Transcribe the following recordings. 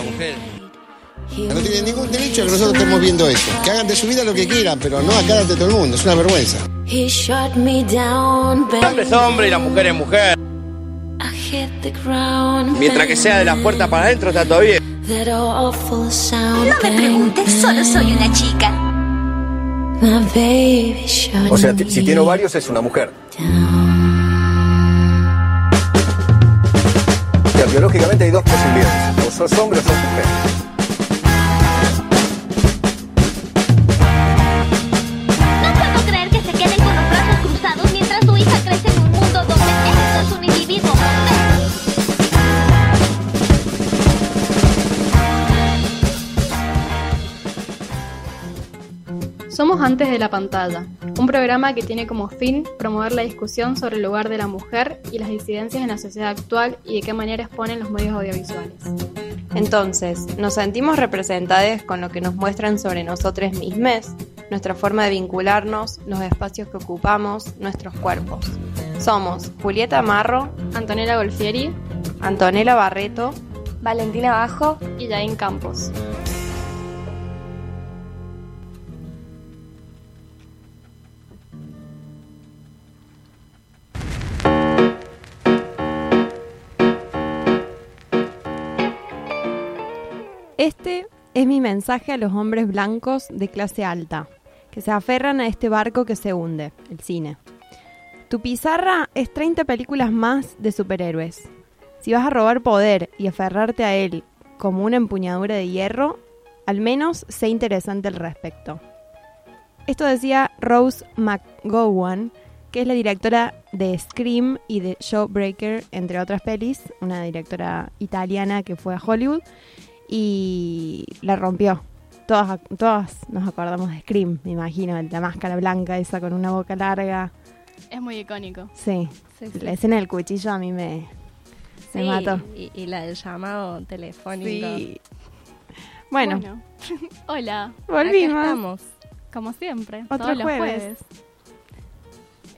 una mujer. No tienen ningún derecho a que nosotros estemos viendo eso. Que hagan de su vida lo que quieran, pero no acá ante todo el mundo. Es una vergüenza. He shot me down, El hombre es hombre y la mujer es mujer. I hit the ground. Mientras que sea de las puertas para adentro está todo bien. That awful sound. No me preguntes, solo soy una chica. My baby shot O sea, me si tiene ovarios es una mujer. Biológicamente hay dos posibilidades. O sos hombre o sos mujer. Antes de la Pantalla, un programa que tiene como fin promover la discusión sobre el lugar de la mujer y las disidencias en la sociedad actual y de qué manera exponen los medios audiovisuales. Entonces, nos sentimos representadas con lo que nos muestran sobre nosotros mismos, nuestra forma de vincularnos, los espacios que ocupamos, nuestros cuerpos. Somos Julieta Marro, Antonella Golfieri Antonella Barreto, Valentina Bajo. y Jain Campos. Este es mi mensaje a los hombres blancos de clase alta, que se aferran a este barco que se hunde, el cine. Tu pizarra es 30 películas más de superhéroes. Si vas a robar poder y aferrarte a él como una empuñadura de hierro, al menos sé interesante al respecto. Esto decía Rose McGowan, que es la directora de Scream y de Showbreaker, entre otras pelis, una directora italiana que fue a Hollywood y la rompió. Todas, todas nos acordamos de Scream, me imagino, la máscara blanca esa con una boca larga. Es muy icónico. Sí, Sí, sí. la escena del cuchillo a mí me, me Sí, mató. Y, y la del llamado telefónico. Sí. Bueno, Hola, volvimos. Acá estamos. como siempre, Otro todos los jueves.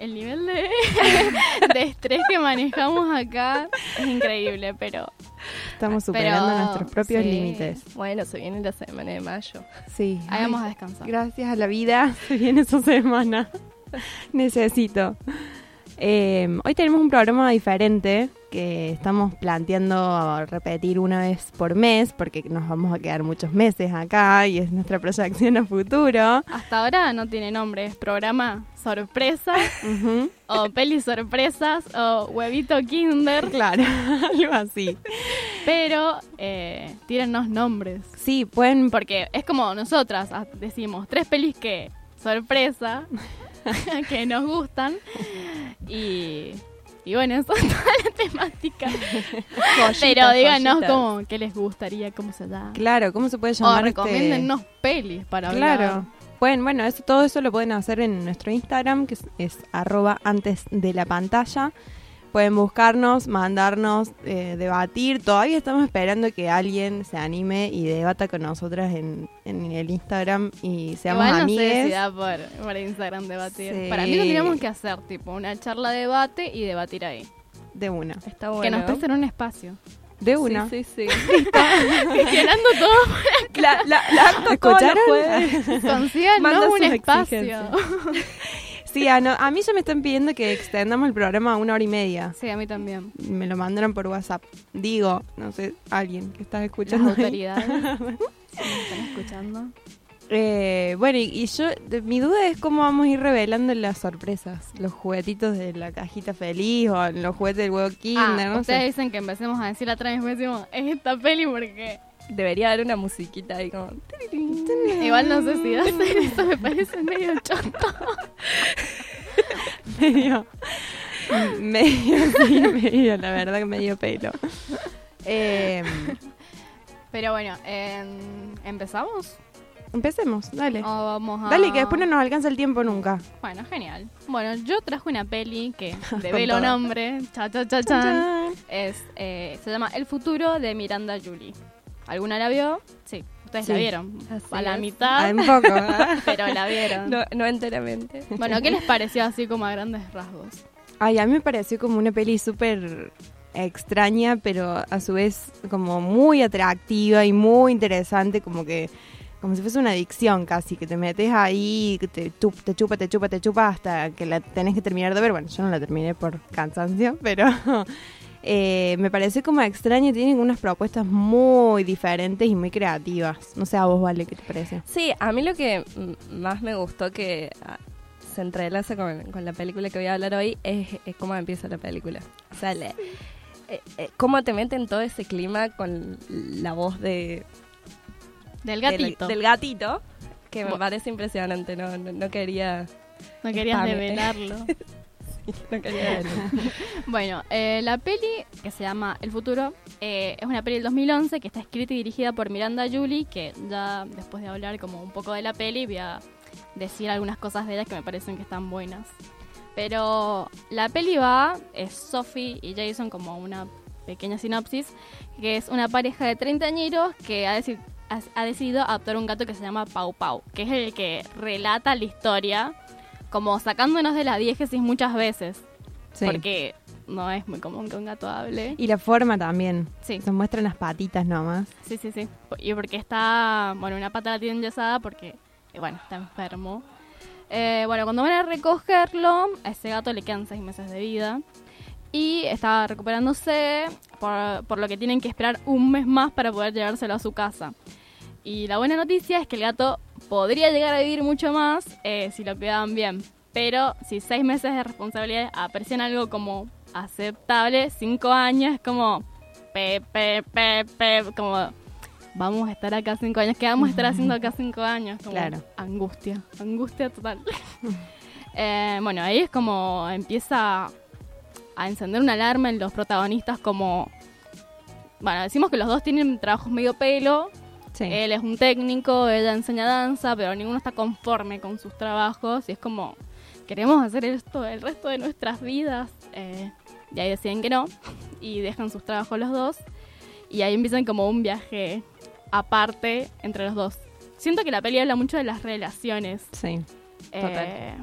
El nivel de, de estrés que manejamos acá es increíble, pero Estamos Pero, superando nuestros propios sí. límites. Bueno, se viene la semana de mayo. Sí. hagamos a Ay, descansar. Gracias a la vida se viene esa semana. Necesito. Eh, hoy tenemos un programa diferente que estamos planteando repetir una vez por mes porque nos vamos a quedar muchos meses acá y es nuestra proyección a futuro. Hasta ahora no tiene nombre, es programa sorpresa o peli sorpresas o huevito kinder, Claro, algo así. pero eh, tírennos nombres. Sí, pueden Porque es como nosotras ah, decimos, tres pelis que sorpresa, que nos gustan. Y, y bueno, eso es toda la temática. Pero Joyitas, díganos joyitas. cómo, qué les gustaría, cómo se llama. Claro, ¿cómo se puede O llamar? este- recomiéndennos pelis para hablar. Claro. Pueden, bueno, eso, todo eso lo pueden hacer en nuestro Instagram, que es, es arroba antes de la pantalla. Pueden buscarnos, mandarnos, eh, debatir. Todavía estamos esperando que alguien se anime y debata con nosotras en, en el Instagram y seamos Igual no amigues. sé si da por, por Instagram debatir. Sí. Para mí tendríamos que hacer tipo una charla de debate y debatir ahí. De una. Está bueno. Que nos presten un espacio. De una. Sí, sí, sí. Gestionando todo, la, la, la ¿Escucharon? consíganos Manda un espacio. Sí, a, no- a mí ya me están pidiendo que extendamos el programa a una hora y media. Sí, a mí también. Me lo mandaron por WhatsApp. Digo, no sé, alguien que está Las escuchando. ahí. autoridades. si nos están escuchando. Eh, bueno, y, y yo, de- mi duda es cómo vamos a ir revelando las sorpresas. Los juguetitos de la cajita feliz o los juguetes del huevo kinder, Ah, no ustedes sé. dicen que empecemos a decir atrás y después decimos, es esta peli porque... Debería haber una musiquita ahí como... Igual no sé si hacer eso me parece medio choto. medio, medio, sí, medio, la verdad que medio pelo. Eh, Pero bueno, em, ¿empezamos? empecemos, dale. ¿O vamos a...? Dale, que después no nos alcanza el tiempo nunca. Bueno, genial. Bueno, yo traje una peli que develo todo. nombre, cha cha cha chan. Es, eh, se llama El futuro de Miranda Julie. ¿Alguna la vio? Sí, ustedes la vieron. Así A la es. mitad, Ah, un poco. ¿eh? pero la vieron. No, no enteramente. Bueno, ¿qué les pareció así como a grandes rasgos? Ay, a mí me pareció como una peli súper extraña, pero a su vez como muy atractiva y muy interesante, como que como si fuese una adicción casi, que te metes ahí, que te, te chupa, te chupa, te chupa hasta que la tenés que terminar de ver. Bueno, yo no la terminé por cansancio, pero eh, me parece como extraña, tiene unas propuestas muy diferentes y muy creativas. No sé a vos, Vale, ¿qué te parece? Sí, a mí lo que mm, más me gustó que ah, se entrelaza con, con la película que voy a hablar hoy es, es cómo empieza la película. O sea, le- eh, eh, cómo te meten todo ese clima con la voz de, Del gatito. Del, gatito, que me parece impresionante. No, no, no quería... no querías develarlo. No quería. Bueno, eh, la peli que se llama El Futuro eh, es una peli del 2011 que está escrita y dirigida por Miranda Julie, que ya después de hablar como un poco de la peli voy a decir algunas cosas de ella que me parecen que están buenas. Pero la peli va, es Sophie y Jason como una pequeña sinopsis, que es una pareja de treintañeros que ha, deci- ha- ha decidido adoptar un gato que se llama Pau Pau, que es el que relata la historia, como sacándonos de la diégesis muchas veces Sí. porque no es muy común que un gato hable. Y la forma también. Sí. Se muestran las patitas nomás. Sí, sí, sí. Y porque está, bueno, una pata la tiene enyesada porque, eh, bueno, está enfermo. Eh, bueno, cuando van a recogerlo, a ese gato le quedan seis meses de vida. Y está recuperándose, por, por lo que tienen que esperar un mes más para poder llevárselo a su casa. Y la buena noticia es que el gato podría llegar a vivir mucho más eh, si lo cuidaban bien. Pero si seis meses de responsabilidad aprecian algo como aceptable, cinco años es como pe, pe, pe, pe, como vamos a estar acá cinco años, ¿qué vamos a estar haciendo acá cinco años? Como Claro. angustia, angustia total. Eh, bueno, ahí es como empieza a encender una alarma en los protagonistas como... Bueno, decimos que los dos tienen trabajos medio pelo, Sí. él es un técnico, ella enseña danza, pero ninguno está conforme con sus trabajos y es como, queremos hacer esto el resto de nuestras vidas. Eh, y ahí deciden que no y dejan sus trabajos los dos y ahí empiezan como un viaje aparte entre los dos. Siento que la peli habla mucho de las relaciones. sí. eh,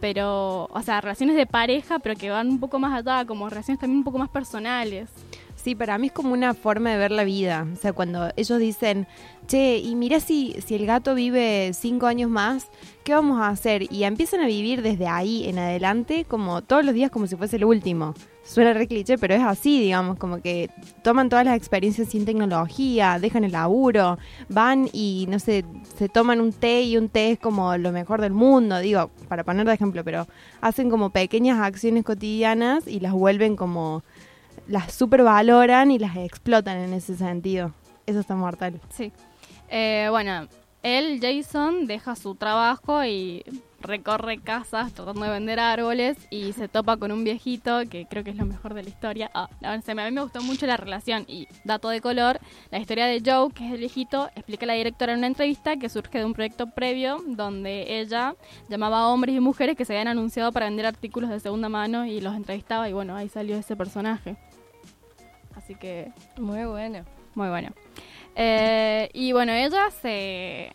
pero, o sea, relaciones de pareja, pero que van un poco más allá, como relaciones también un poco más personales. Sí, para mí es como una forma de ver la vida. O sea, cuando ellos dicen, che, y mira si, si el gato vive cinco años más, ¿qué vamos a hacer? Y empiezan a vivir desde ahí en adelante, como todos los días, como si fuese el último. Suena re cliché, pero es así, digamos, como que toman todas las experiencias sin tecnología, dejan el laburo, van y, no sé, se toman un té y un té es como lo mejor del mundo, digo, para poner de ejemplo, pero hacen como pequeñas acciones cotidianas y las vuelven como las supervaloran y las explotan en ese sentido. Eso está mortal. Sí. Eh, bueno, él, Jason, deja su trabajo y recorre casas tratando de vender árboles y se topa con un viejito que creo que es lo mejor de la historia. Ah, a mí me gustó mucho la relación y dato de color, la historia de Joe, que es el viejito, explica a la directora en una entrevista que surge de un proyecto previo donde ella llamaba a hombres y mujeres que se habían anunciado para vender artículos de segunda mano y los entrevistaba y bueno, ahí salió ese personaje. Así que Muy bueno. muy bueno. Eh, y bueno, ella se...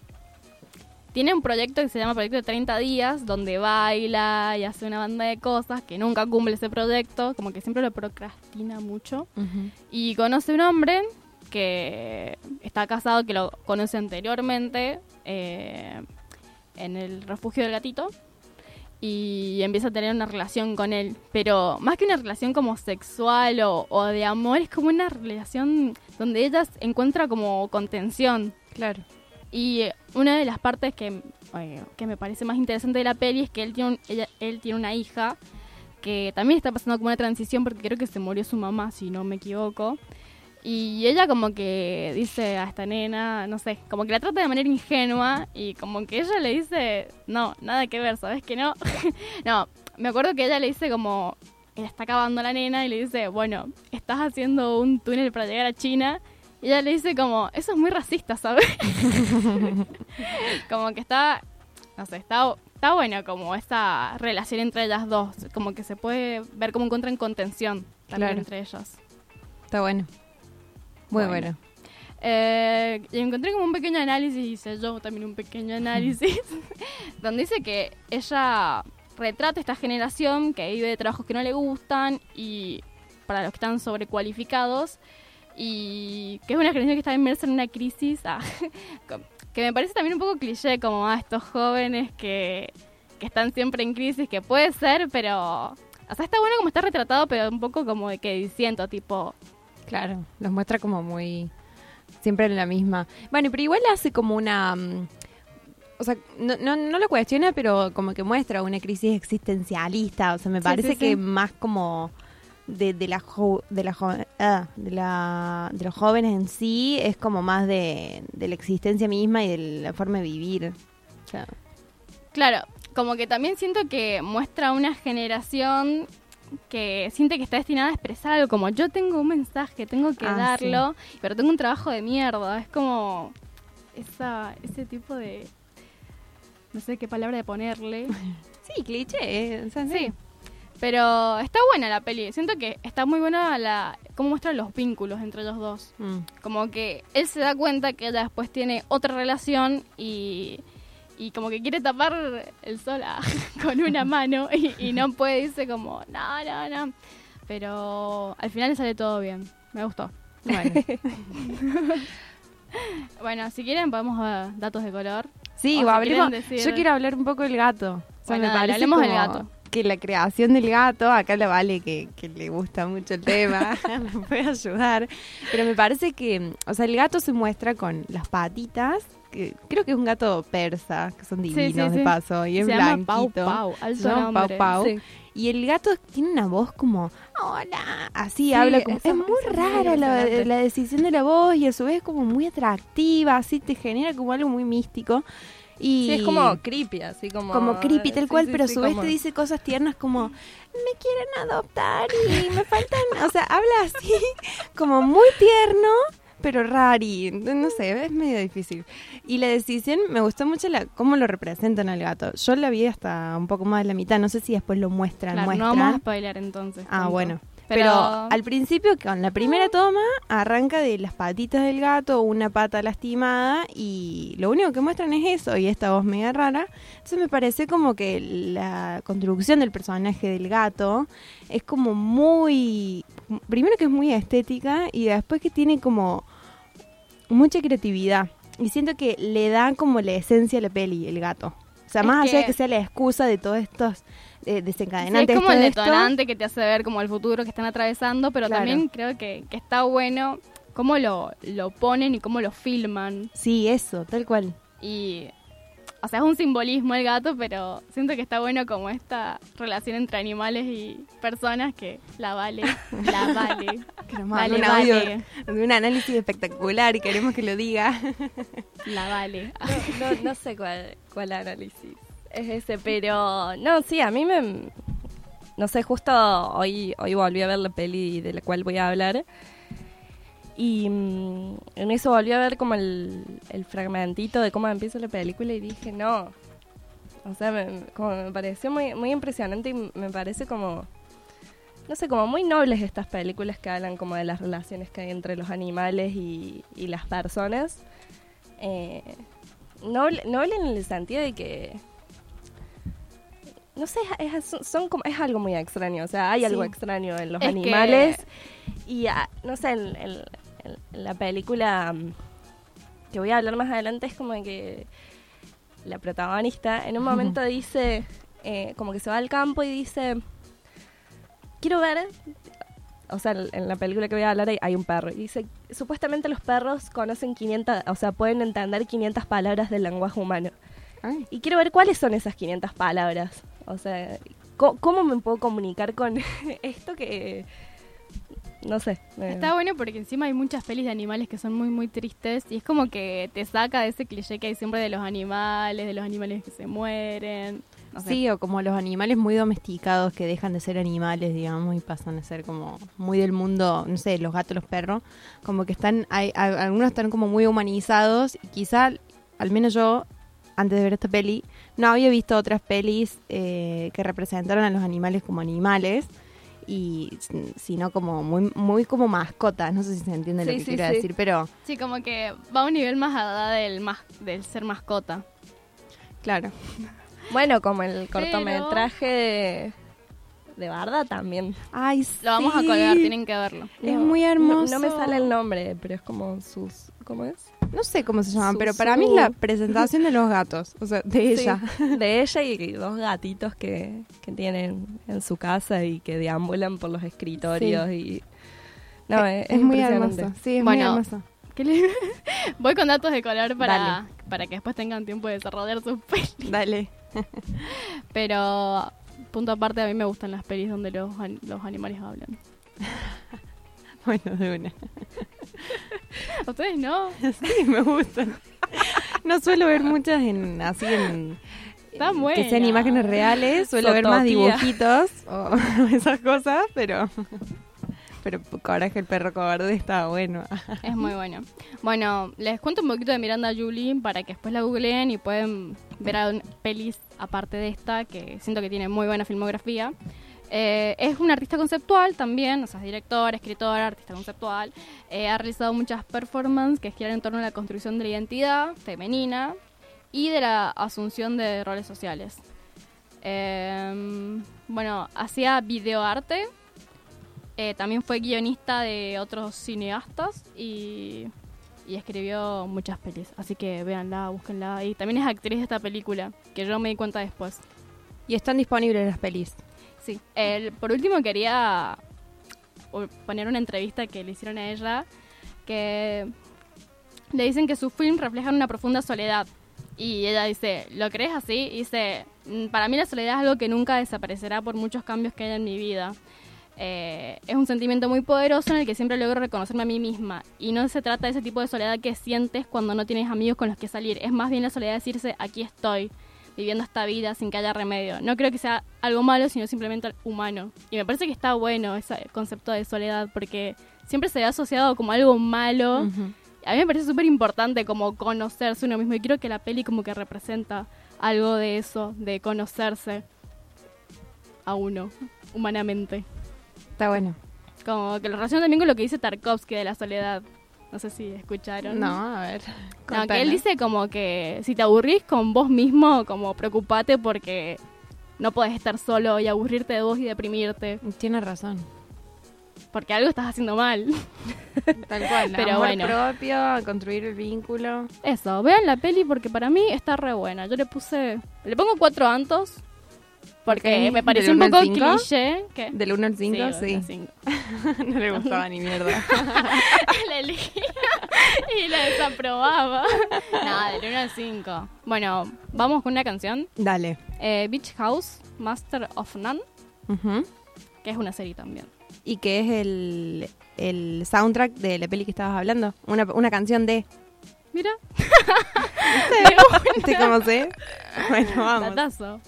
Tiene un proyecto que se llama Proyecto de 30 días, donde baila y hace una banda de cosas que nunca cumple ese proyecto, como que siempre lo procrastina mucho. Y conoce un hombre que está casado, que lo conoce anteriormente eh, en el refugio del gatito. Y empieza a tener una relación con él. Pero más que una relación como sexual o, o de amor, es como una relación donde ella encuentra como contención. Claro. Y eh, una de las partes que, eh, que me parece más interesante de la peli es que él tiene, un- ella- él tiene una hija que también está pasando como una transición porque creo que se murió su mamá, si no me equivoco. Y ella como que dice a esta nena, no sé, como que la trata de manera ingenua y como que ella le dice, no, nada que ver, ¿sabes que no? no, me acuerdo que ella le dice como, ella está acabando la nena y le dice, bueno, estás haciendo un túnel para llegar a China. Y ella le dice como, eso es muy racista, ¿sabes? como que está, no sé, está, está bueno como esa relación entre ellas dos, como que se puede ver como encuentran contención también Claro. entre ellas. Está bueno. Bueno. bueno. Eh, y encontré como un pequeño análisis, hice yo también un pequeño análisis, donde dice que ella retrata esta generación que vive de trabajos que no le gustan y para los que están sobrecualificados y que es una generación que está inmersa en una crisis ah, que me parece también un poco cliché como a estos jóvenes que, que están siempre en crisis, que puede ser, pero... O sea, está bueno como está retratado, pero un poco como de que diciendo, tipo... Claro, los muestra como muy... Siempre en la misma. Bueno, pero igual hace como una... mm, O sea, no, no, no lo cuestiona, pero como que muestra una crisis existencialista. O sea, me Sí, parece sí, que sí. más como de, de, la, jo- de, la, jo- ah, de, la, de los jóvenes en sí, es como más de, de la existencia misma y de la forma de vivir. O sea, Claro, como que también siento que muestra una generación que siente que está destinada a expresar algo como yo tengo un mensaje, tengo que Ah, darlo, pero tengo un trabajo de mierda. Es como esa, ese tipo de... No sé qué palabra de ponerle. sí, cliché. o sea, Sí. Pero está buena la peli. Siento que está muy buena la cómo muestra los vínculos entre los dos. Mm. Como que él se da cuenta que ella después tiene otra relación y, y como que quiere tapar el sol a- con una mano y, y no puede, dice como, no, no, no. Pero al final le sale todo bien. Me gustó. Bueno. Bueno, si quieren podemos ver datos de color. Sí, O si decir- yo quiero hablar un poco del gato. O sea, Bueno, me dale, parece hablemos del gato. Que la creación del gato, acá la Vale que, que le gusta mucho el tema, me puede ayudar. Pero me parece que, o sea, el gato se muestra con las patitas, que creo que es un gato persa, que son Sí, divinos sí, de paso, y es Se llama Pau blanquito. Pau, Se llama. Pau Pau. Y el gato tiene una voz como, hola, así Sí, habla como, es muy es rara la, la decisión de la voz y a su vez como muy atractiva, así te genera como algo muy místico. Y Sí, es como creepy, así como... como creepy tal sí, cual, sí, pero a su vez como- te dice cosas tiernas como me quieren adoptar y me faltan, o sea, habla así como muy tierno, pero rari, no sé, es medio difícil. Y la decisión, me gustó mucho la, cómo lo representan al gato. Yo la vi hasta un poco más de la mitad, no sé si después lo muestran, Claro, no muestran. vamos a spoiler entonces. Ah, tanto. bueno. Pero, Pero al principio, con la primera toma, arranca de las patitas del gato, una pata lastimada, y lo único que muestran es eso, y esta voz media rara. Entonces me parece como que la construcción del personaje del gato es como muy... Primero que es muy estética, y después que tiene como mucha creatividad. Y siento que le da como la esencia a la peli, el gato. O sea, Es más allá de que- sea la excusa de todos estos eh, desencadenantes. es como el detonante que te hace ver como el futuro que están atravesando, pero Claro. también creo que, que está bueno cómo lo, lo ponen y cómo lo filman. Sí, eso, tal cual. Y, o sea, es un simbolismo el gato, pero siento que está bueno como esta relación entre animales y personas que la vale, la vale. Que nos Vale, un audio vale. un análisis espectacular y queremos que lo diga. La vale. No, no, no sé cuál, cuál análisis es ese, pero no, sí, a mí me... No sé, justo hoy, hoy volví a ver la peli de la cual voy a hablar y mm, en eso volví a ver como el, el fragmentito de cómo empieza la película y dije, no, o sea, me, como me pareció muy, muy impresionante y me parece como, no sé, como muy nobles estas películas que hablan como de las relaciones que hay entre los animales y, y las personas. Eh, noble, noble en el sentido de que no sé, es, son como, es algo muy extraño, o sea, hay algo extraño en los Es animales y ah, no sé, en, en- en la película mm, que voy a hablar más adelante es como que la protagonista en un momento dice, eh, como que se va al campo y dice, quiero ver, o sea, en la película que voy a hablar hay, hay un perro y dice, supuestamente los perros conocen 500, o sea, pueden entender 500 palabras del lenguaje humano. Ay, Y quiero ver cuáles son esas 500 palabras. O sea, co- ¿cómo, me puedo comunicar con esto que... No sé. Está bueno porque encima hay muchas pelis de animales que son muy, muy tristes y es como que te saca de ese cliché que hay siempre de los animales, de los animales que se mueren. No sé. Sí, o como los animales muy domesticados que dejan de ser animales, digamos, y pasan a ser como muy del mundo, no sé, los gatos, los perros, como que están, hay, algunos están como muy humanizados y quizá, al menos yo, antes de ver esta peli, no había visto otras pelis eh, que representaron a los animales como animales y sino como muy muy como mascotas, no sé si se entiende lo Sí, que sí, quiero sí. decir, pero Sí, como que va a un nivel más allá del, mas del ser mascota. claro. Bueno, como el cortometraje de, de Barda también. Ay, Lo vamos a sí. colgar, tienen que verlo. Es No, muy no- hermoso. No, me sale el nombre, pero es como sus... ¿Cómo es? No sé cómo se llaman, pero para mí es la presentación de los gatos. O sea, de ella. Sí, de ella y dos gatitos que, que tienen en su casa y que deambulan por los escritorios y... No, es, es muy hermoso. Sí, es Bueno, muy hermoso. ¿Qué le- Voy con datos de color para, Dale. para que después tengan tiempo de desarrollar sus pelis. Dale. Pero, punto aparte, a mí me gustan las pelis donde los, los animales hablan. Bueno, de una. ¿A ustedes no? Sí, me gustan. No suelo ver muchas en así en que sean imágenes reales, suelo ver más dibujitos o esas cosas, pero pero Coraje el perro cobarde está bueno. Es muy bueno. Bueno, les cuento un poquito de Miranda Julie para que después la googleen y pueden ver algún- pelis aparte de esta, que siento que tiene muy buena filmografía. Eh, es una artista conceptual también, o sea, es directora, escritora, artista conceptual. Eh, ha realizado muchas performances que giran en torno a la construcción de la identidad femenina y de la asunción de roles sociales. Eh, bueno, hacía videoarte, eh, también fue guionista de otros cineastas y, y escribió muchas pelis. Así que véanla, búsquenla. Y también es actriz de esta película, que yo me di cuenta después. Y están disponibles las pelis. Sí. El, por último quería poner una entrevista que le hicieron a ella, que le dicen que sus films reflejan una profunda soledad. Y ella dice, ¿lo crees así? Y dice, "Mm, para mí la soledad es algo que nunca desaparecerá por muchos cambios que hay en mi vida. Eh, es un sentimiento muy poderoso en el que siempre logro reconocerme a mí misma. Y no se trata de ese tipo de soledad que sientes cuando no tienes amigos con los que salir. Es más bien la soledad de decirse, aquí estoy, viviendo esta vida sin que haya remedio. No creo que sea algo malo, sino simplemente humano. Y me parece que está bueno ese concepto de soledad, porque siempre se ve asociado como algo malo. A mí me parece súper importante como conocerse uno mismo. Y creo que la peli como que representa algo de eso, de conocerse a uno, humanamente. Está bueno. Como que lo relaciona también con lo que dice Tarkovsky de la soledad. No sé si escucharon. No, a ver. No, que él dice como que si te aburrís con vos mismo, como preocupate porque no podés estar solo y aburrirte de vos y deprimirte, Tiene razón. porque algo estás haciendo mal. Tal cual. Pero amor bueno. propio, construir el vínculo. Eso, vean la peli porque para mí está re buena. Yo le puse, le pongo cuatro antos porque Ok, me pareció ¿del un poco cliché. ¿Qué? Del 1 al 5, del sí. cinco. no le gustaba ni mierda. la elegía y la desaprobaba. Nada, del 1 al 5. Bueno, vamos con una canción. Dale. Eh, Beach House, Master of None, Ujú. que es una serie también. Y que es el, el soundtrack de la peli que estabas hablando. Una, una canción de... Mira, ¿Viste cómo sé? Bueno, vamos. datazo.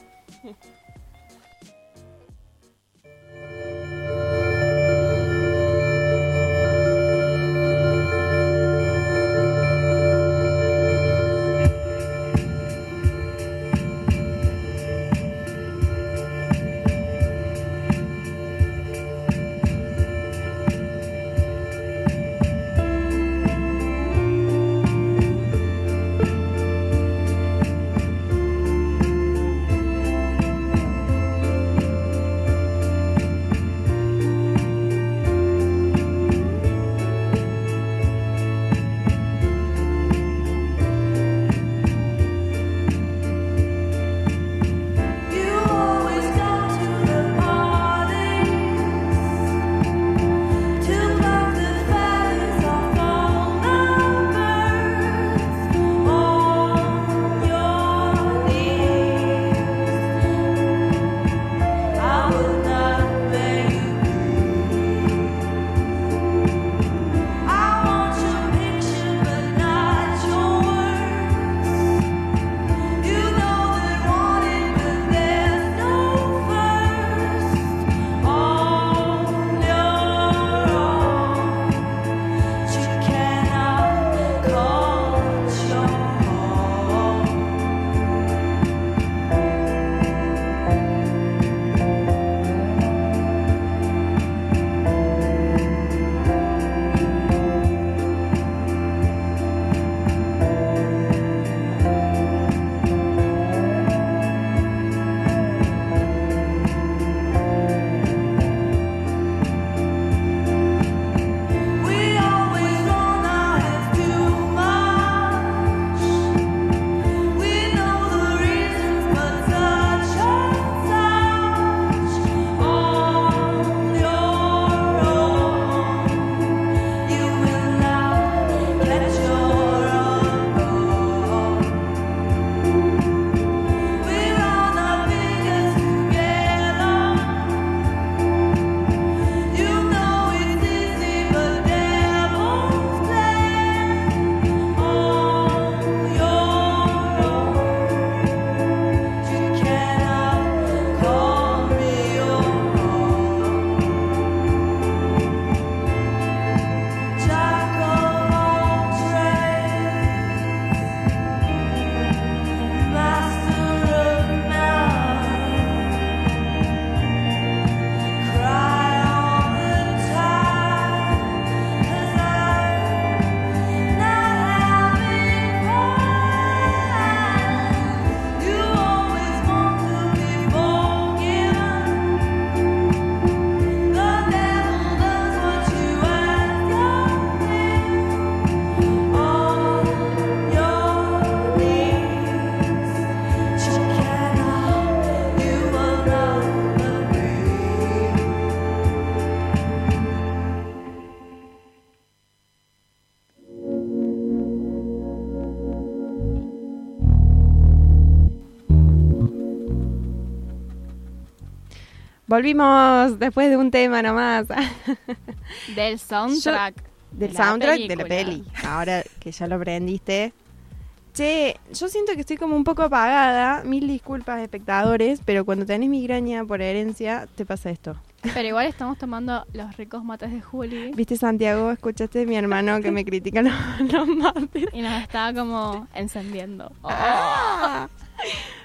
Volvimos después de un tema nomás. Del soundtrack. Del de soundtrack de la peli. Ahora que ya lo aprendiste. Che, yo siento que estoy como un poco apagada. Mil disculpas, espectadores. Pero cuando tenés migraña por herencia, te pasa esto. Pero igual estamos tomando los ricos mates de Juli. ¿Viste, Santiago? ¿Escuchaste mi hermano que me critica los, los mates? Y nos estaba como encendiendo. Oh. Ah,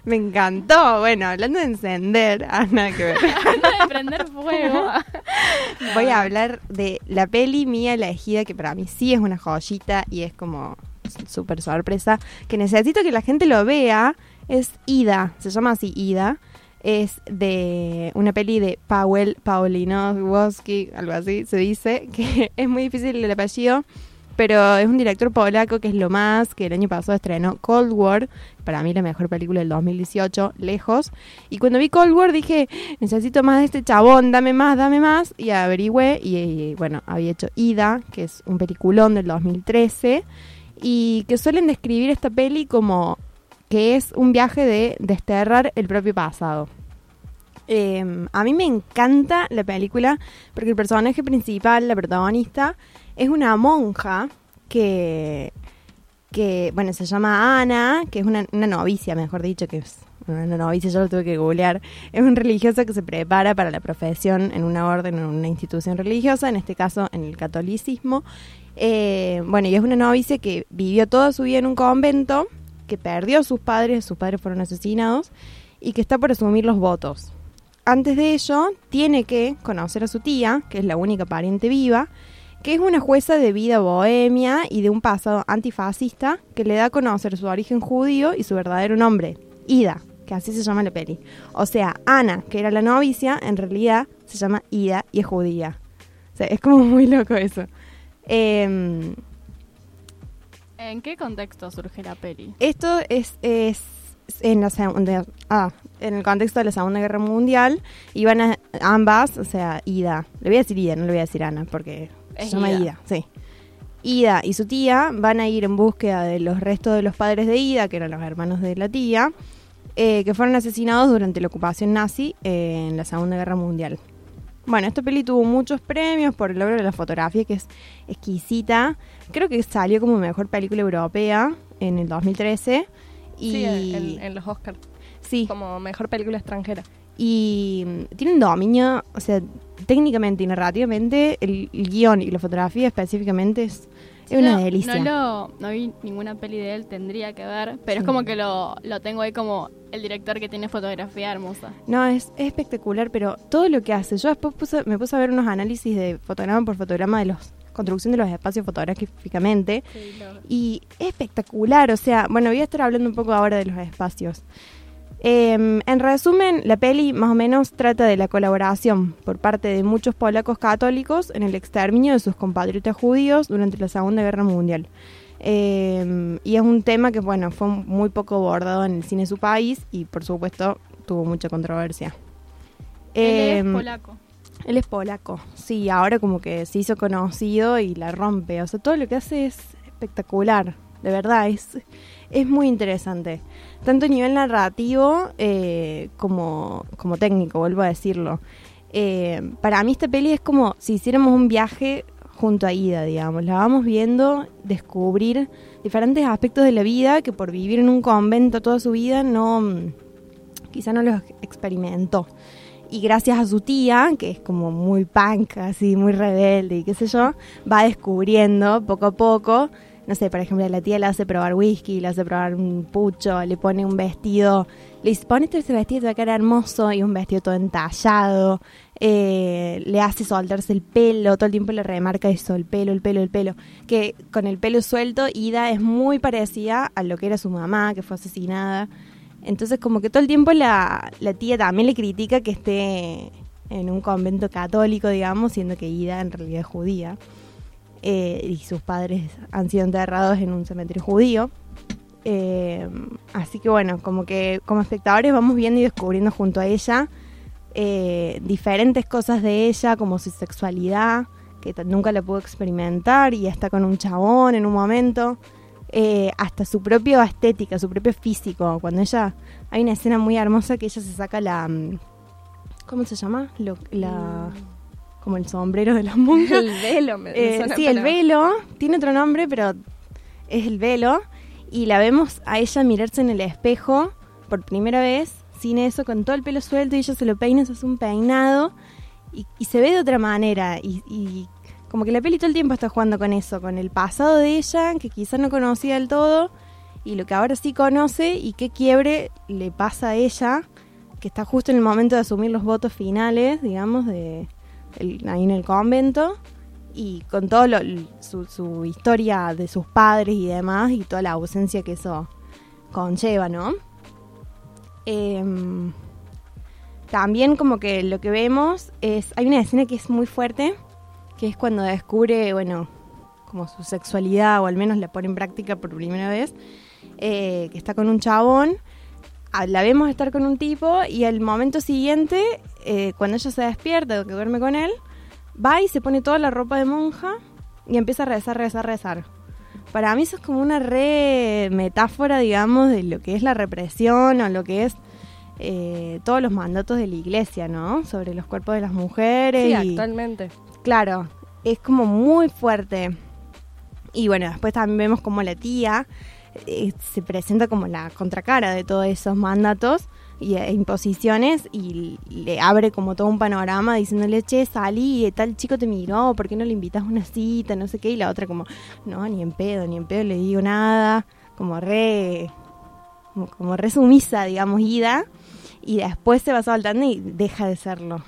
me encantó. Bueno, hablando de encender, ah, nada que ver. Hablando de prender fuego. Voy a hablar de la peli mía elegida, que para mí sí es una joyita y es como súper sorpresa, que necesito que la gente lo vea. Es Ida, se llama así Ida. Es de una peli de Paweł Paulinowski, algo así se dice, que es muy difícil el apellido, pero es un director polaco que es lo más, que el año pasado estrenó Cold War, para mí la mejor película del 2018, lejos. Y cuando vi Cold War dije, necesito más de este chabón, dame más, dame más, y averigüé, y, bueno, había hecho Ida, que es un peliculón del 2013, y que suelen describir esta peli como que es un viaje de desterrar el propio pasado. Eh, a mí me encanta la película porque el personaje principal, la protagonista, es una monja que, que bueno, se llama Ana, que es una, una novicia, mejor dicho, que es una novicia, yo lo tuve que googlear. Es un religioso que se prepara para la profesión en una orden, en una institución religiosa, en este caso en el catolicismo. Eh, bueno, y es una novicia que vivió toda su vida en un convento, que perdió a sus padres, sus padres fueron asesinados, y que está por asumir los votos. Antes de ello, tiene que conocer a su tía, que es la única pariente viva, que es una jueza de vida bohemia y de un pasado antifascista que le da a conocer su origen judío y su verdadero nombre, Ida, que así se llama la peli. O sea, Ana, que era la novicia, en realidad se llama Ida y es judía. O sea, es como muy loco eso. Eh, ¿En qué contexto surge la peli? esto es, es en la segunda, ah, en el contexto de la Segunda Guerra Mundial, iban a, ambas, o sea, Ida, le voy a decir Ida, no le voy a decir Ana, porque Es se llama Ida. Ida. sí. Ida y su tía van a ir en búsqueda de los restos de los padres de Ida, que eran los hermanos de la tía, eh, que fueron asesinados durante la ocupación nazi eh, en la Segunda Guerra Mundial. Bueno, esta peli tuvo muchos premios por el logro de la fotografía, que es exquisita. Creo que salió como mejor película europea en el 2013. Y, Sí, en, en los Oscars. sí, Como mejor película extranjera. Y tiene un dominio, o sea, técnicamente y narrativamente, el, el guion y la fotografía específicamente es, es una delicia. No, lo, no vi ninguna peli de él, tendría que ver, pero es como que lo, lo tengo ahí como el director que tiene fotografía hermosa. No, es, es espectacular, pero todo lo que hace. Yo después puse- me puse a ver unos análisis de fotograma por fotograma de los construcción de los espacios fotográficamente y es espectacular. O sea, bueno, voy a estar hablando un poco ahora de los espacios. Eh, en resumen, la peli más o menos trata de la colaboración por parte de muchos polacos católicos en el exterminio de sus compatriotas judíos durante la Segunda Guerra Mundial. Eh, y es un tema que, bueno, fue muy poco abordado en el cine de su país y, por supuesto, tuvo mucha controversia. Él es Em, polaco. él es polaco, sí, ahora como que se hizo conocido y la rompe. O sea, todo lo que hace es espectacular, de verdad, es, es muy interesante. Tanto a nivel narrativo eh, como, como técnico, vuelvo a decirlo. Eh, para mí esta peli es como si hiciéramos un viaje junto a Ida, digamos. La vamos viendo descubrir diferentes aspectos de la vida que por vivir en un convento toda su vida no quizá no los experimentó. Y gracias a su tía, que es como muy punk, así, muy rebelde y qué sé yo, va descubriendo poco a poco. No sé, por ejemplo, la tía le hace probar whisky, le hace probar un pucho, le pone un vestido, le dice, ponete ese vestido, te va hermoso, y un vestido todo entallado, eh, le hace soltarse el pelo, todo el tiempo le remarca eso, el pelo, el pelo, el pelo. Que con el pelo suelto, Ida es muy parecida a lo que era su mamá, que fue asesinada. Entonces como que todo el tiempo la, la tía también le critica que esté en un convento católico, digamos, siendo que Ida en realidad es judía. Eh, y sus padres han sido enterrados en un cementerio judío. Eh, así que bueno, como que como espectadores vamos viendo y descubriendo junto a ella eh, diferentes cosas de ella, como su sexualidad, que nunca la pudo experimentar y está con un chabón en un momento hasta su propia estética, su propio físico. Cuando ella, hay una escena muy hermosa que ella se saca la, mm, ¿Cómo se llama? Lo- la, como el sombrero de las monjas. El velo, me, Eh, suena, sí, el velo. Tiene otro nombre, pero es el velo. Y la vemos a ella mirarse en el espejo por primera vez, sin eso, con todo el pelo suelto, y ella se lo peina, se hace un peinado. Y, y se ve de otra manera. Y, y como que la peli todo el tiempo está jugando con eso, con el pasado de ella, que quizás no conocía del todo, y lo que ahora sí conoce, y qué quiebre le pasa a ella, que está justo en el momento de asumir los votos finales, digamos, de el- ahí en el convento y con todo lo, su, su historia de sus padres y demás y toda la ausencia que eso conlleva, ¿no? Em, también como que lo que vemos es, hay una escena que es muy fuerte, que es cuando descubre, bueno, como su sexualidad o al menos la pone en práctica por primera vez, eh, que está con un chabón, la vemos estar con un tipo y al momento siguiente, eh, cuando ella se despierta o que duerme con él, va y se pone toda la ropa de monja y empieza a rezar, rezar, rezar. Para mí eso es como una re metáfora, digamos, de lo que es la represión o lo que es eh, todos los mandatos de la iglesia, ¿no? Sobre los cuerpos de las mujeres. Sí, y- actualmente. Claro, es como muy fuerte. Y bueno, después también vemos como la tía eh, se presenta como la contracara de todos esos mandatos y e imposiciones y le abre como todo un panorama diciéndole, che, salí, eh, tal chico te miró, ¿por qué no le invitas a una cita? No sé qué. Y la otra como, no, ni en pedo, ni en pedo le digo nada. Como re, como, re sumisa, digamos, ida. Y después se va soltando y deja de serlo.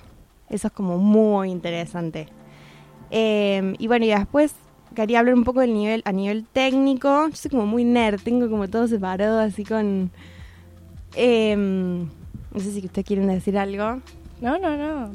Eso es como muy interesante. Eh, y bueno, y después quería hablar un poco del nivel, a nivel técnico. Yo soy como muy nerd, tengo como todo separado así con... eh, no sé si ustedes quieren decir algo. No, no, no.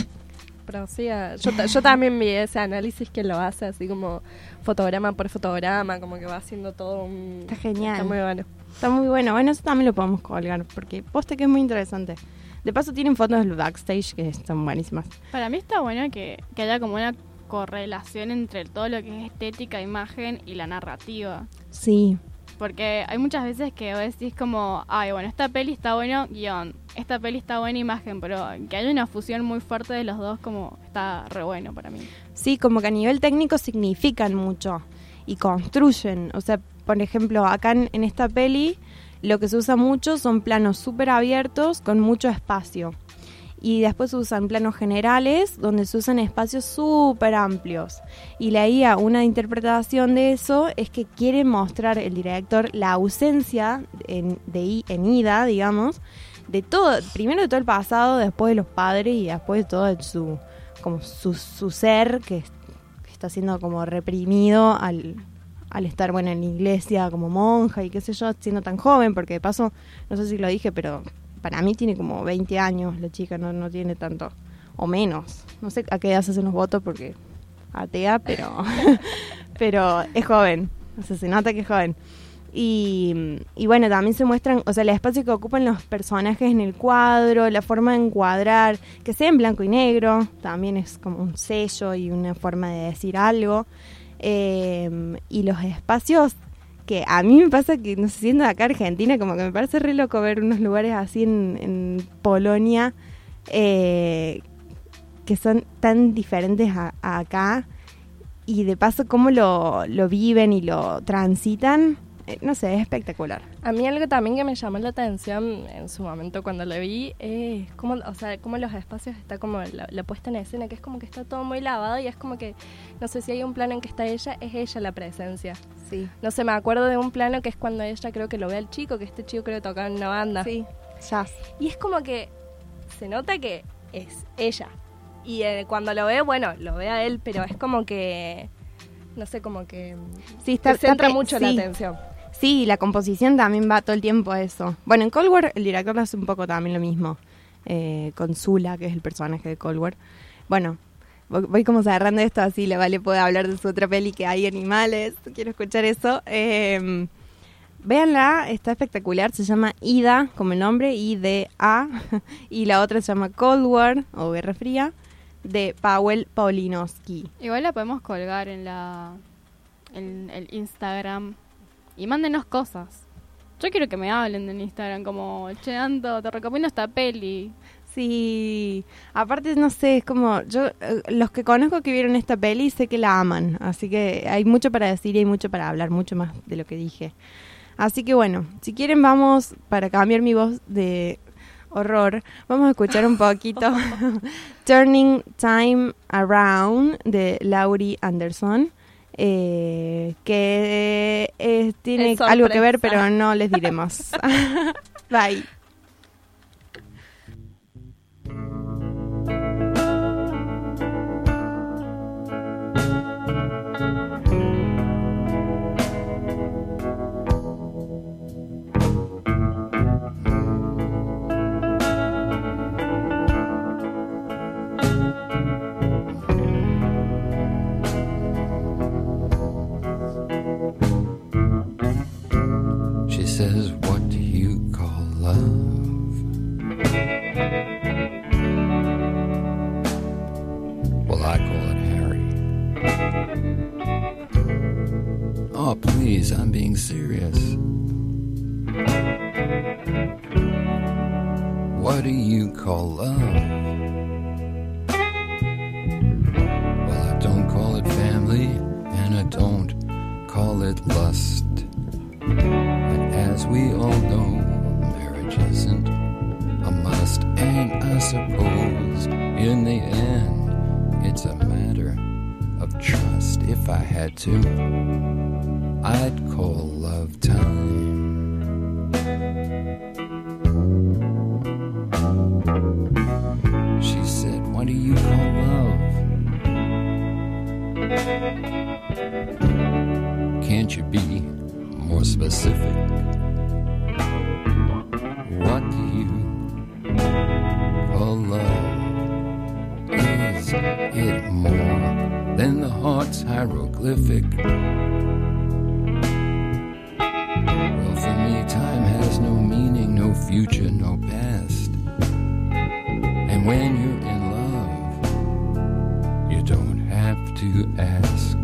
Pero sí, yo, yo también vi ese análisis que lo hace así como fotograma por fotograma, como que va haciendo todo un... Está genial. Está muy bueno. Está muy bueno. Bueno, eso también lo podemos colgar porque posta que es muy interesante. De paso tienen fotos del backstage que están buenísimas. Para mí está bueno que, que haya como una correlación entre todo lo que es estética, imagen y la narrativa. Sí, Porque hay muchas veces que vos decís como, ay, bueno, esta peli está bueno, guion, esta peli está buena imagen, pero que haya una fusión muy fuerte de los dos como está re bueno para mí. Sí, como que a nivel técnico significan mucho y construyen. O sea, por ejemplo, acá en, en esta peli lo que se usa mucho son planos súper abiertos con mucho espacio. Y después usan planos generales donde se usan espacios súper amplios. Y la IA, una interpretación de eso es que quiere mostrar el director la ausencia en, de, Ida, digamos, de todo, primero de todo el pasado, después de los padres y después de todo su, como su, su ser que, que está siendo como reprimido al, al estar bueno en la iglesia como monja y qué sé yo, siendo tan joven, porque de paso, no sé si lo dije, pero para mí tiene como 20 años la chica, no, no tiene tanto, o menos. No sé a qué edad se hacen los votos porque atea, pero, pero es joven, o sea, se nota que es joven. Y, y bueno, también se muestran, o sea, el espacio que ocupan los personajes en el cuadro, la forma de encuadrar, que sea en blanco y negro, también es como un sello y una forma de decir algo. Eh, y los espacios que a mí me pasa que, no sé, siendo acá Argentina, como que me parece re loco ver unos lugares así en, Polonia eh, que son tan diferentes a, a acá y de paso cómo lo, lo viven y lo transitan, no sé, es espectacular. A mí algo también que me llamó la atención en su momento cuando lo vi es cómo, o sea, cómo los espacios está como la, la puesta en escena, que es como que está todo muy lavado y es como que, no sé si hay un plano en que está ella, es ella la presencia. Sí. No sé, me acuerdo de un plano que es cuando ella creo que lo ve al chico, que este chico creo que tocaba en una banda. Sí, jazz. Y es como que se nota que es ella. Y eh, cuando lo ve, bueno, lo ve a él, pero es como que, no sé, como que Sí, está, te centra mucho la atención. Sí, la composición también va todo el tiempo a eso. Bueno, en Cold War el director hace un poco también lo mismo, eh, con Zula, que es el personaje de Cold War. Bueno, voy, como cerrando esto, así le vale puede hablar de su otra peli que hay animales, quiero escuchar eso. Eh, véanla, está espectacular, se llama Ida, como el nombre, I-D-A, y la otra se llama Cold War, o Guerra Fría, de Powell Paulinowski. Igual la podemos colgar en la en el Instagram y mándenos cosas. Yo quiero que me hablen en Instagram como, che, Anto, te recomiendo esta peli. Sí, aparte no sé, es como yo eh, los que conozco que vieron esta peli sé que la aman, así que hay mucho para decir y hay mucho para hablar, mucho más de lo que dije. Así que bueno, si quieren vamos para cambiar mi voz de horror, vamos a escuchar un poquito Turning Time Around de Laurie Anderson. Eh, que eh, tiene algo que ver, pero no les diremos. Bye. Says, What do you call love? Well, I call it Harry. Oh, please, I'm being serious. What do you call love? Well, I don't call it family, and I don't call it lust. We all know, marriage isn't a must. And I suppose in the end, it's a matter of trust. If I had to, I'd call love time. She said, What do you call love? Can't you be more specific? Is it more than the heart's hieroglyphic? Well, for me, time has no meaning, no future, no past. And when you're in love, you don't have to ask.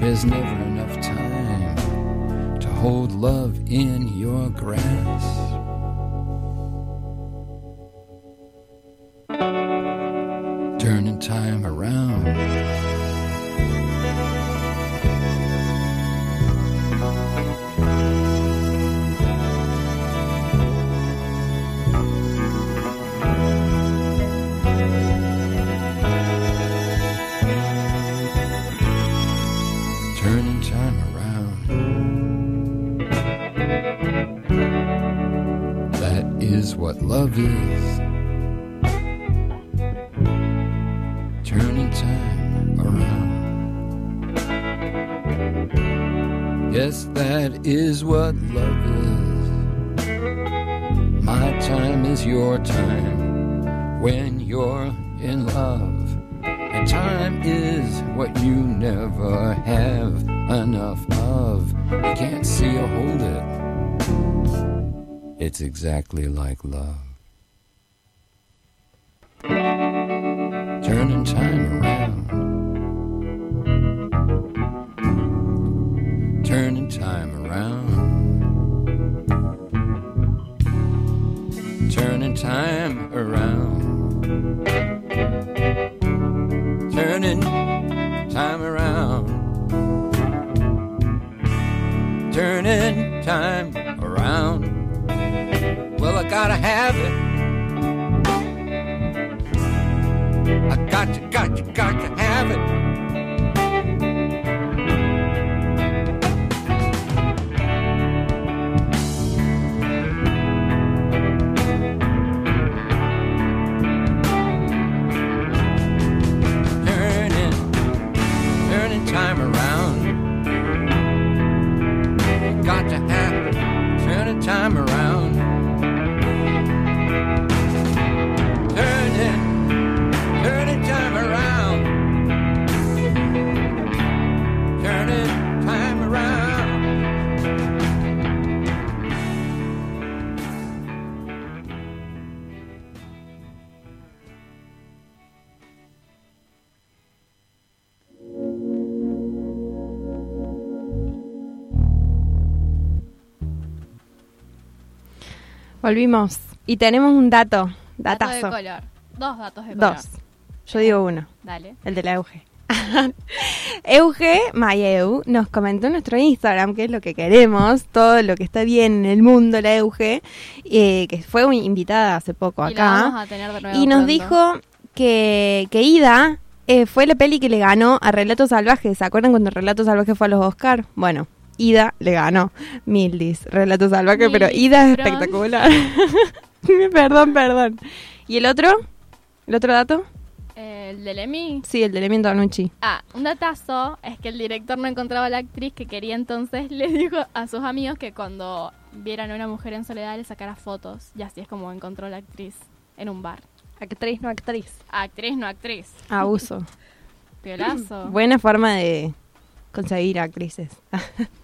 There's never enough time to hold love in your grasp. Yes, that is what love is. My time is your time when you're in love. And time is what you never have enough of. You can't see or hold it. It's exactly like love. Time around. Turning time around. Turning time around. Well, I gotta have it. I got to, got to, got to have it. Volvimos y tenemos un dato Dato de Datazo. color. Dos datos de color. Dos. Yo digo uno. Dale. El de la Euge. Euge Mayeu nos comentó en nuestro Instagram que es lo que queremos, todo lo que está bien en el mundo, la Euge, eh, que fue una invitada hace poco Y la vamos acá. a tener de nuevo Y nos pronto. dijo que, que Ida eh, fue la peli que le ganó a Relatos Salvajes. ¿Se acuerdan cuando Relatos Salvajes fue a los Oscar? Bueno, Ida le ganó Mildis, Relatos Salvajes, pero Ida es espectacular. perdón, perdón. ¿Y el otro? ¿El otro dato? El Emmy. Sí, el de Lemmy Antonucci. Ah, un datazo es que el director no encontraba a la actriz que quería entonces le dijo a sus amigos que cuando vieran a una mujer en soledad le sacara fotos y así es como encontró a la actriz en un bar. Actriz, no actriz. Actriz, no actriz. Abuso. Piolazo. Buena forma de conseguir actrices.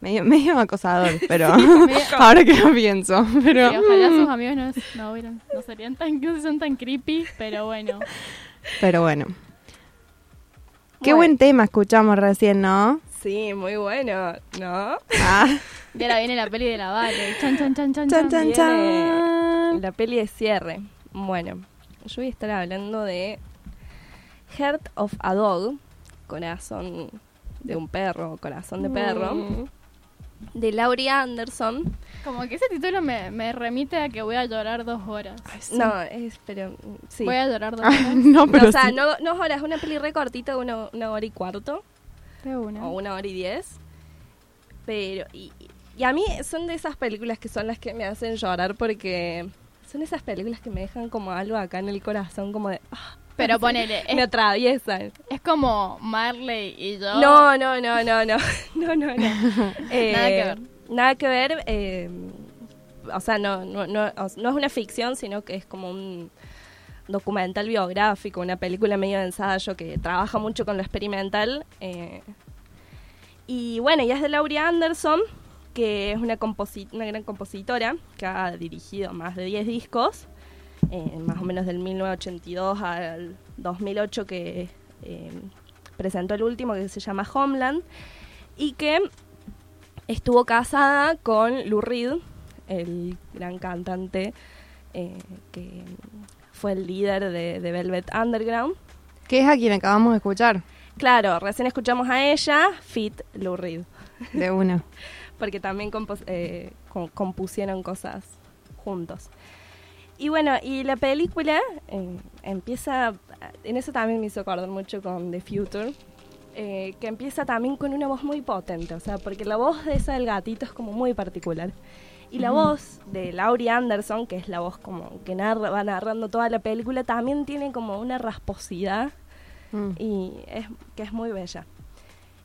medio, medio acosador, pero medio- ahora que lo pienso. Pero Sí, ojalá sus amigos no, no, hubieran- no serían tan, no son tan creepy, pero bueno. Pero bueno. Qué Bueno. buen tema escuchamos recién, ¿no? Sí, muy bueno, ¿no? Ah, Y ahora viene la peli de la Vale. Chan, chan, chan, chan, chan, chan. chan, Viene chan. La peli de cierre. Bueno, yo voy a estar hablando de Heart of a Dog, corazón de un perro, corazón de perro, Mm. De Laurie Anderson. Como que ese título me, me remite a que voy a llorar dos horas. No, es, pero sí. Voy a llorar dos Ah, horas. no, No, pero o sea, sí. no, no horas, es una peli re cortita, una, una hora y cuarto, De una. o una hora y diez. Pero, y, y a mí son de esas películas que son las que me hacen llorar porque son esas películas que me dejan como algo acá en el corazón, como de... ah, Pero ponele, me es, atraviesan. es como Marley y yo. No, no, no, no, no, no, no, no. Eh, Nada que ver. Nada que ver. eh, o sea, no, no, no, no es una ficción, sino que es como un documental biográfico, una película medio de ensayo que trabaja mucho con lo experimental. eh. y bueno, y es de Laurie Anderson, que es una, una gran compositora que ha dirigido más de 10 discos, eh, más o menos del 1982 al 2008 que eh, presentó el último que se llama Homeland y que estuvo casada con Lou Reed, el gran cantante eh, que fue el líder de, de Velvet Underground. ¿Qué es a quien acabamos de escuchar? Claro, recién escuchamos a ella, Fit Lou Reed, De una. porque también compos- eh, compusieron cosas juntos. Y bueno, y la película eh, empieza, en eso también me hizo acordar mucho con The Future, eh, que empieza también con una voz muy potente, o sea, porque la voz de esa del gatito es como muy particular. Y la voz de Laurie Anderson, que es la voz como que narra, va narrando toda la película, también tiene como una rasposidad Mm. y es, que es muy bella.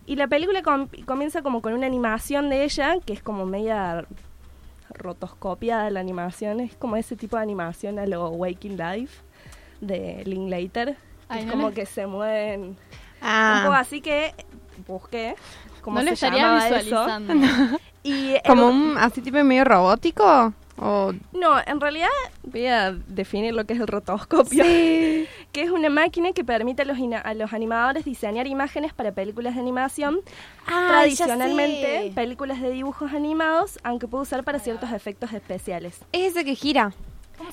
Y la película com- comienza como con una animación de ella, que es como media rotoscopiada la animación, es como ese tipo de animación a lo Waking Life de Linklater, Ay, es no como le- que se mueven un poco Ah, así que busqué cómo no lo se estaría llamaba eso. visualizando. Y como un así tipo medio robótico. No, en realidad voy a definir lo que es el rotoscopio, que es una máquina que permite a los, ina- a los animadores diseñar imágenes para películas de animación, tradicionalmente películas de dibujos animados, aunque puede usar para ciertos efectos especiales. es ese que gira.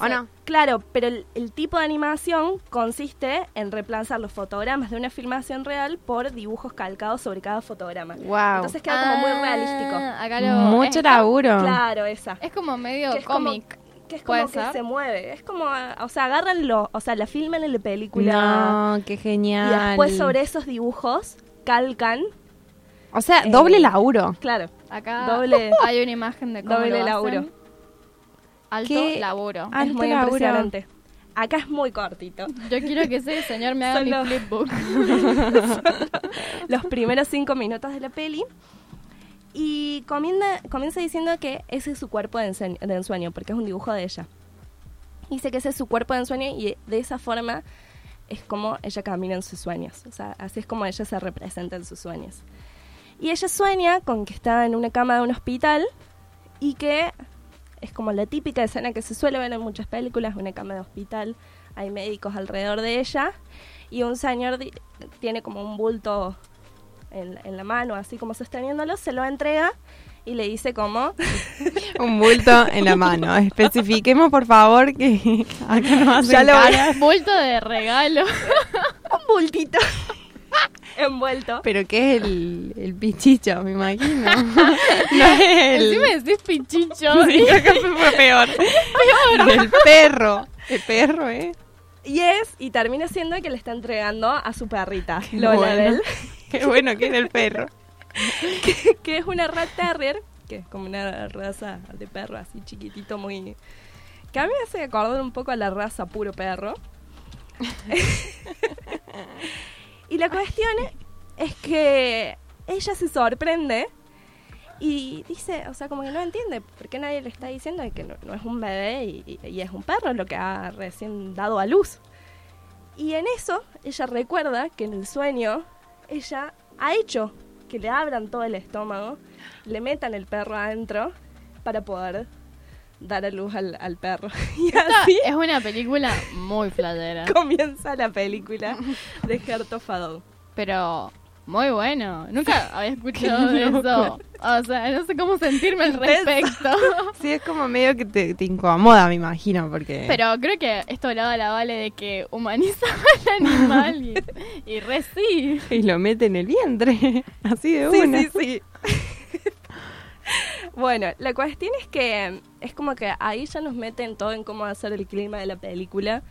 ¿O no? Claro, pero el, el tipo de animación consiste en reemplazar los fotogramas de una filmación real por dibujos calcados sobre cada fotograma. Wow. Entonces queda como muy realístico. Ah, Acá lo, Mucho es, laburo. Claro, esa. es como medio Que es como- cómic. que es ¿Puede como que ser? se mueve. Es como, o sea, agarran lo, o sea, la filman en la película No, qué genial. y después sobre esos dibujos calcan, O sea, eh, doble laburo. claro, Acá Doble- hay una imagen de cómo doble lo laburo. hacen. Alto ¿Qué? laburo. Ah, es Alto muy laburo. impresionante. Acá es muy cortito. Yo quiero que ese señor me haga Son mi los- flipbook. Los primeros cinco minutos de la peli. Y comienza, comienza diciendo que ese es su cuerpo de, ensueño, de ensueño, porque es un dibujo de ella. Dice que ese es su cuerpo de ensueño y de esa forma es como ella camina en sus sueños. O sea, así es como ella se representa en sus sueños. Y ella sueña con que está en una cama de un hospital y que es como la típica escena que se suele ver en muchas películas, una cama de hospital, hay médicos alrededor de ella y un señor tiene como un bulto en, la- en la mano, así como sosteniéndolo, se lo entrega y le dice como... Un bulto en la mano. Especifiquemos, por favor, que acá no hacen Ya lo voy. Bulto de regalo. un bultito envuelto. Pero que es el, el pichicho, me imagino. no es el... Encima decís pichicho. Sí, creo que fue peor. El perro. El perro, ¿eh? Y es, y termina siendo que le está entregando a su perrita, Lola bueno. Qué bueno que es el perro. que es una rat terrier, que es como una raza de perro así chiquitito, muy... Que a mí me hace acordar un poco a la raza puro perro. Y la cuestión es que ella se sorprende y dice, o sea, como que no entiende por qué nadie le está diciendo que no, es un bebé y, y- y es un perro lo que ha recién dado a luz. Y en eso ella recuerda que en el sueño ella ha hecho que le abran todo el estómago, le metan el perro adentro para poder dar a luz al, al perro. Y Esta así es una película muy fladera. comienza la película de Heart of a Dog. Pero muy bueno. Nunca había escuchado de eso. O sea, no sé cómo sentirme al respecto. Sí, es como medio que te, te incomoda, me imagino, porque... Pero creo que esto hablaba la Vale de que humanizaba al animal y, y re sí. Y lo mete en el vientre, así de Sí, una. sí, sí. Bueno, la cuestión es que es como que ahí ya nos meten todo en cómo va a ser el clima de la película.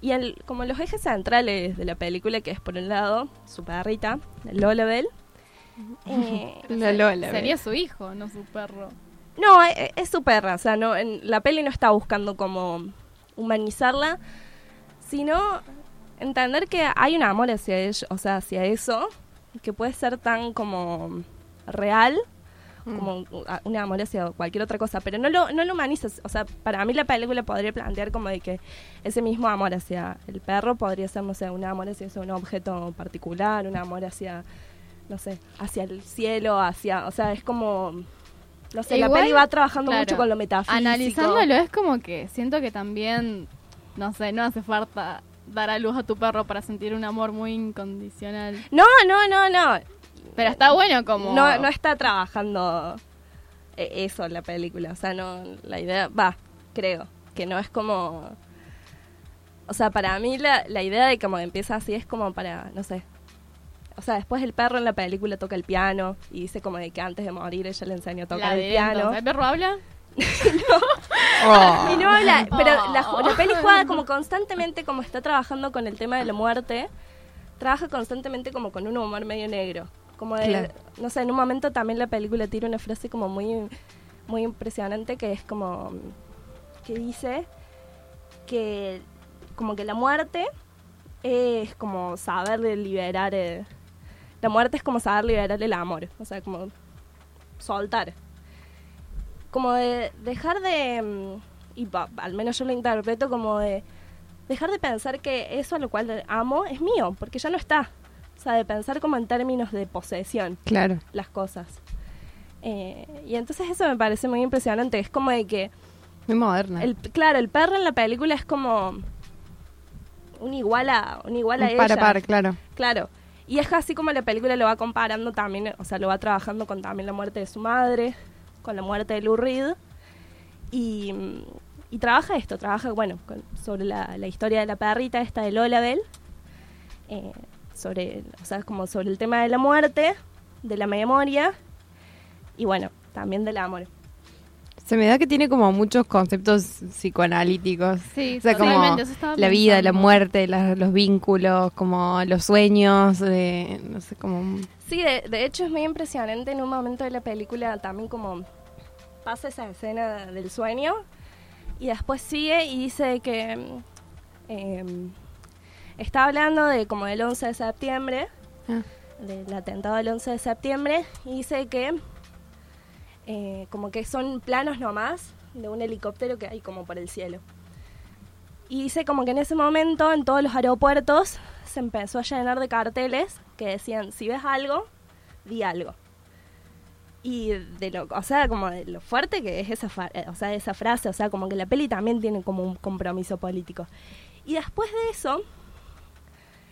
Y el, como los ejes centrales de la película, que es por un lado su perrita, Lola Bell. eh, La Lola. Sería su hijo, no su perro. no, es, es su perra. O sea, no, en, la peli no está buscando como humanizarla, sino entender que hay un amor hacia ella, o sea, hacia eso, que puede ser tan como real como un- un amor hacia cualquier otra cosa, pero no lo, no lo humanizas. O sea, para mí la película podría plantear como de que ese mismo amor hacia el perro podría ser, no sé, un amor hacia un objeto particular, un amor hacia, no sé, hacia el cielo, hacia, o sea, es como, no sé, la peli va trabajando claro, mucho con lo metafísico. Analizándolo es como que siento que también, no sé, no hace falta dar a luz a tu perro para sentir un amor muy incondicional. No, no, no, no. Pero está bueno como... No, no está trabajando eh, eso la película. O sea, no, la idea, va, creo, que no es como... O sea, para mí la, la idea de cómo empieza así es como para, no sé. O sea, después el perro en la película toca el piano y dice como de que antes de morir ella le enseñó a tocar La el piano. entonces. ¿El perro habla? Oh. Y no habla, pero la, Oh. la peli juega como constantemente, como está trabajando con el tema de la muerte, trabaja constantemente como con un humor medio negro. Como de, Claro. no sé, en un momento también la película tira una frase como muy, muy impresionante que es como, que dice que como que la muerte es como saber liberar, eh, la muerte es como saber liberar el amor, o sea, como soltar como de dejar de, mm, y pa- al menos yo lo interpreto como de dejar de pensar que eso a lo cual amo es mío, porque ya no está. O sea, de pensar como en términos de posesión Claro. las cosas. Eh, y entonces eso me parece muy impresionante. Es como de que, Muy moderna. el, claro, el perro en la película es como un igual a, un igual a Un ella. par a par, claro. Claro. Y es así como la película lo va comparando también, o sea, lo va trabajando con también la muerte de su madre, con la muerte de Lou Reed. Y, y trabaja esto, trabaja, bueno, con- sobre la, la historia de la perrita esta de Lola Bell, eh, sobre, o sea, como sobre el tema de la muerte, de la memoria y bueno, también del amor. Se me da que tiene como muchos conceptos psicoanalíticos. Sí, O sea, como la vida, la muerte, la- los vínculos, como los sueños, de, no sé, como... Sí, de, de hecho es muy impresionante en un momento de la película también como pasa esa escena del sueño y después sigue y dice que em, está hablando de como del 11 de septiembre, Ah. del atentado del 11 de septiembre y dice que eh, como que son planos nomás de un helicóptero que hay como por el cielo. Y dice como que en ese momento en todos los aeropuertos se empezó a llenar de carteles que decían, si ves algo, di algo. Y de lo, o sea, como de lo fuerte que es esa, eh, o sea, esa frase, o sea, como que la peli también tiene como un compromiso político. Y después de eso,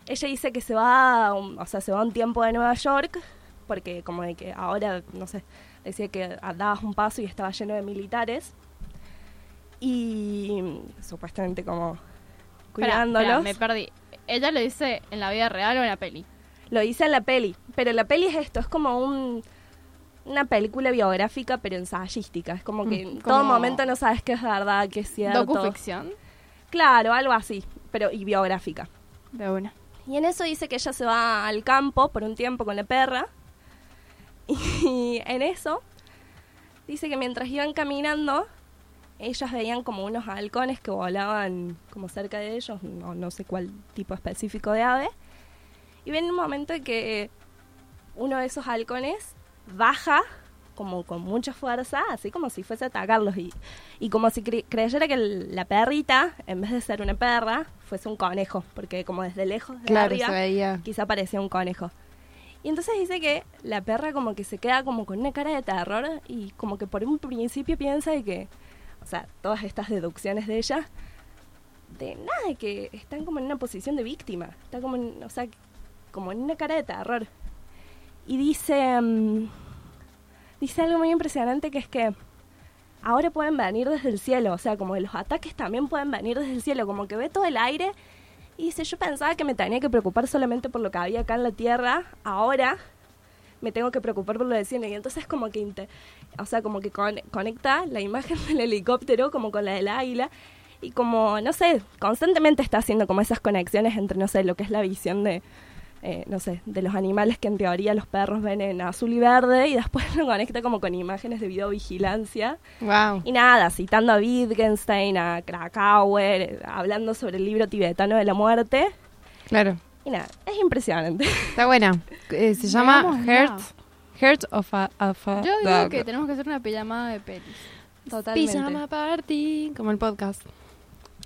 ella dice que se va, a un- o sea, se va un tiempo de Nueva York, porque como de que ahora, no sé, decía que dabas un paso y estaba lleno de militares. Y mm, supuestamente como cuidándolos. espera, me perdí. ¿Ella lo dice en la vida real o en la peli? Lo dice en la peli, pero la peli es esto, es como un una película biográfica pero ensayística, es como que en todo momento no sabes qué es verdad, qué es cierto. ¿Docuficción? Claro, algo así, pero y biográfica. De una. Y en eso dice que ella se va al campo por un tiempo con la perra. Y en eso dice que mientras iban caminando, ellas veían como unos halcones que volaban como cerca de ellos, no, no sé cuál tipo específico de ave. Y ven un momento en que uno de esos halcones baja como con mucha fuerza, así como si fuese a atacarlos y, y como si cre- creyera que el- la perrita, en vez de ser una perra, fuese un conejo, porque como desde lejos, de Claro, arriba, se veía. quizá parecía un conejo. Y entonces dice que la perra como que se queda como con una cara de terror y como que por un principio piensa de que, o sea, todas estas deducciones de ella, de nada, de que están como en una posición de víctima, está como en, o sea, como en una cara de terror. Y dice, mm, dice algo muy impresionante que es que ahora pueden venir desde el cielo, o sea, como los ataques también pueden venir desde el cielo, como que ve todo el aire y dice, yo pensaba que me tenía que preocupar solamente por lo que había acá en la tierra, ahora me tengo que preocupar por lo del cielo. Y entonces como que, o sea, como que con- conecta la imagen del helicóptero como con la del águila. Y como, no sé, constantemente está haciendo como esas conexiones entre, no sé, lo que es la visión de, eh, no sé, de los animales que en teoría los perros ven en azul y verde. Y después lo conecta como con imágenes de videovigilancia. Wow. Y nada, citando a Wittgenstein, a Krakauer, hablando sobre el libro tibetano de la muerte. Claro. Y nada, es impresionante. Está buena. Eh, se llama. Heart, Heart of a, of a Yo digo Dog. que tenemos que hacer una pijamada de pelis. Totalmente. Pijama Party, como el podcast.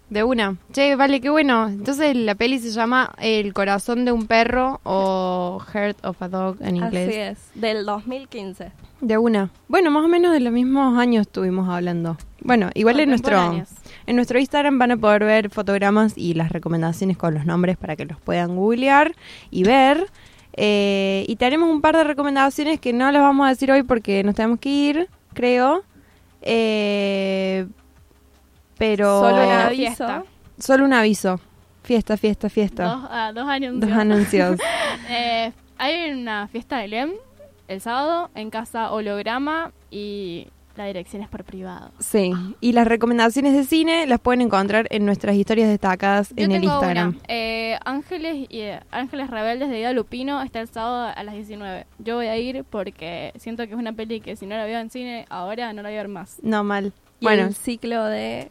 De una. Che, vale, qué bueno. Entonces la peli se llama El corazón de un perro o Heart of a Dog en inglés. Así es, del 2015. De una. Bueno, más o menos de los mismos años estuvimos hablando. Bueno, igual en nuestro, en nuestro Instagram van a poder ver fotogramas y las recomendaciones con los nombres para que los puedan googlear y ver. Eh, y tenemos un par de recomendaciones que no las vamos a decir hoy porque nos tenemos que ir, creo. Eh, pero Solo un Fiesta. aviso. solo un aviso. Fiesta, fiesta, fiesta. Dos, ah, dos anuncios. Dos anuncios. Eh, hay una fiesta de LEM el sábado en casa Holograma y la dirección es por privado. Sí, y las recomendaciones de cine las pueden encontrar en nuestras historias destacadas Yo en el Instagram. una. Eh, Ángeles y eh, Ángeles Rebeldes de Ida Lupino está el sábado a las 19. Yo voy a ir porque siento que es una peli que si no la veo en cine ahora no la voy a ver más. No mal. Y Bueno, el ciclo de...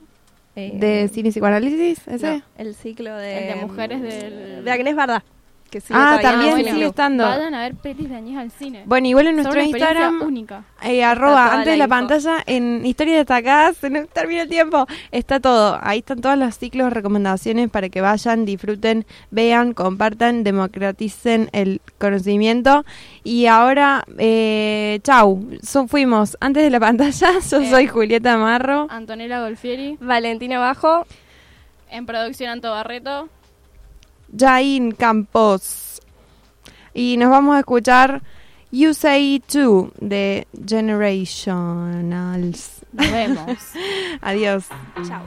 eh, de cine y psicoanálisis, ese. no, el ciclo de... El de mujeres del- De Agnés Barda. Que sigue Ah, también en el sigue estando. Vayan a ver pelis de años al cine. Bueno, igual en nuestro Instagram, única. eh, arroba, antes de la la info. pantalla, en historias destacadas, se nos termina el tiempo, está todo. Ahí están todos los ciclos, recomendaciones para que vayan, disfruten, vean, compartan, democraticen el conocimiento. Y ahora, eh, chau, so- fuimos antes de la pantalla, yo Eh. soy Julieta Marro. Antonella Golfieri, Valentina Bajo. en producción Anto Barreto. Jain Campos. Y nos vamos a escuchar You Say It Too de Generationals. Nos vemos. Adiós. Chao.